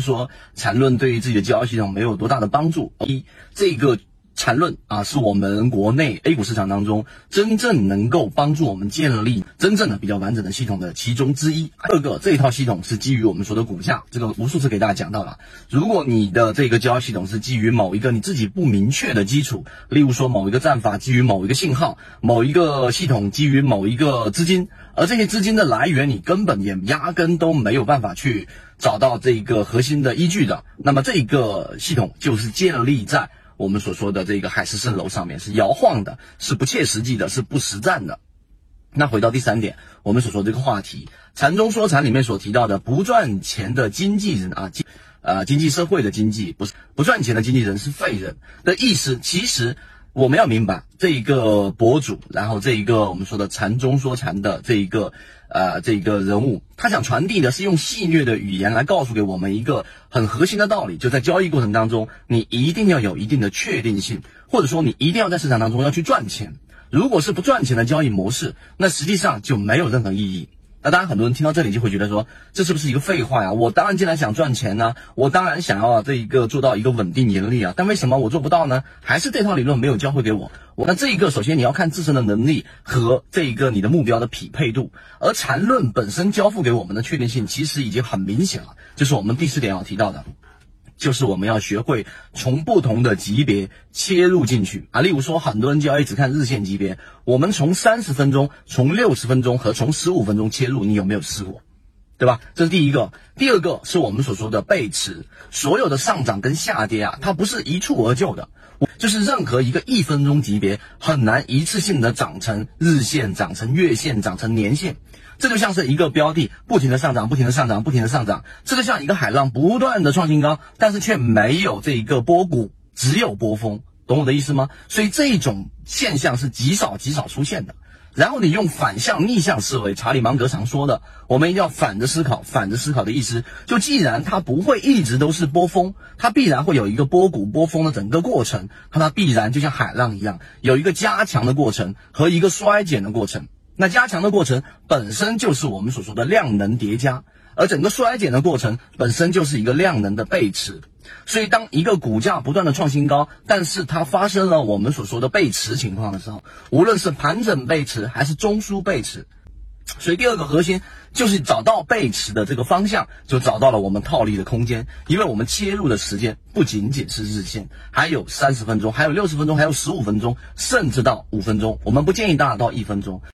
说缠论对于自己的交易系统没有多大的帮助。一，这个缠论啊，是我们国内 A 股市场当中真正能够帮助我们建立真正的比较完整的系统的其中之一。第二个，这一套系统是基于我们说的股价，这个无数次给大家讲到了。如果你的这个交易系统是基于某一个你自己不明确的基础，例如说某一个战法基于某一个信号，某一个系统基于某一个资金，而这些资金的来源你根本也压根都没有办法去。找到这一个核心的依据的，那么这个系统就是建立在我们所说的这个海市蜃楼上面，是摇晃的，是不切实际的，是不实战的。那回到第三点，我们所说这个话题，禅中说禅里面所提到的不赚钱的经纪人啊，经呃经济社会的经济不是不赚钱的经纪人是废人的意思，其实。我们要明白这一个博主，然后这一个我们说的禅中说禅的这一个呃这一个人物，他想传递的是用戏谑的语言来告诉给我们一个很核心的道理，就在交易过程当中，你一定要有一定的确定性，或者说你一定要在市场当中要去赚钱。如果是不赚钱的交易模式，那实际上就没有任何意义。那当然，很多人听到这里就会觉得说，这是不是一个废话呀？我当然既然想赚钱呢，我当然想要这一个做到一个稳定盈利啊。但为什么我做不到呢？还是这套理论没有教会给我。我那这一个，首先你要看自身的能力和这一个你的目标的匹配度。而缠论本身交付给我们的确定性，其实已经很明显了，就是我们第四点要提到的。就是我们要学会从不同的级别切入进去啊，例如说，很多人交易只看日线级别，我们从三十分钟、从六十分钟和从十五分钟切入，你有没有试过？对吧？这是第一个。第二个是我们所说的背驰，所有的上涨跟下跌啊，它不是一蹴而就的，就是任何一个一分钟级别很难一次性的涨成日线、涨成月线、涨成年线。这就像是一个标的不停的上涨，不停的上涨，不停的上涨。这就像一个海浪不断的创新高，但是却没有这一个波谷，只有波峰，懂我的意思吗？所以这种现象是极少极少出现的。然后你用反向逆向思维，查理芒格常说的，我们一定要反着思考。反着思考的意思，就既然它不会一直都是波峰，它必然会有一个波谷波峰的整个过程，那它必然就像海浪一样，有一个加强的过程和一个衰减的过程。那加强的过程本身就是我们所说的量能叠加，而整个衰减的过程本身就是一个量能的背驰。所以，当一个股价不断的创新高，但是它发生了我们所说的背驰情况的时候，无论是盘整背驰还是中枢背驰，所以第二个核心就是找到背驰的这个方向，就找到了我们套利的空间。因为我们切入的时间不仅仅是日线，还有三十分钟，还有六十分钟，还有十五分钟，甚至到五分钟。我们不建议大家到一分钟。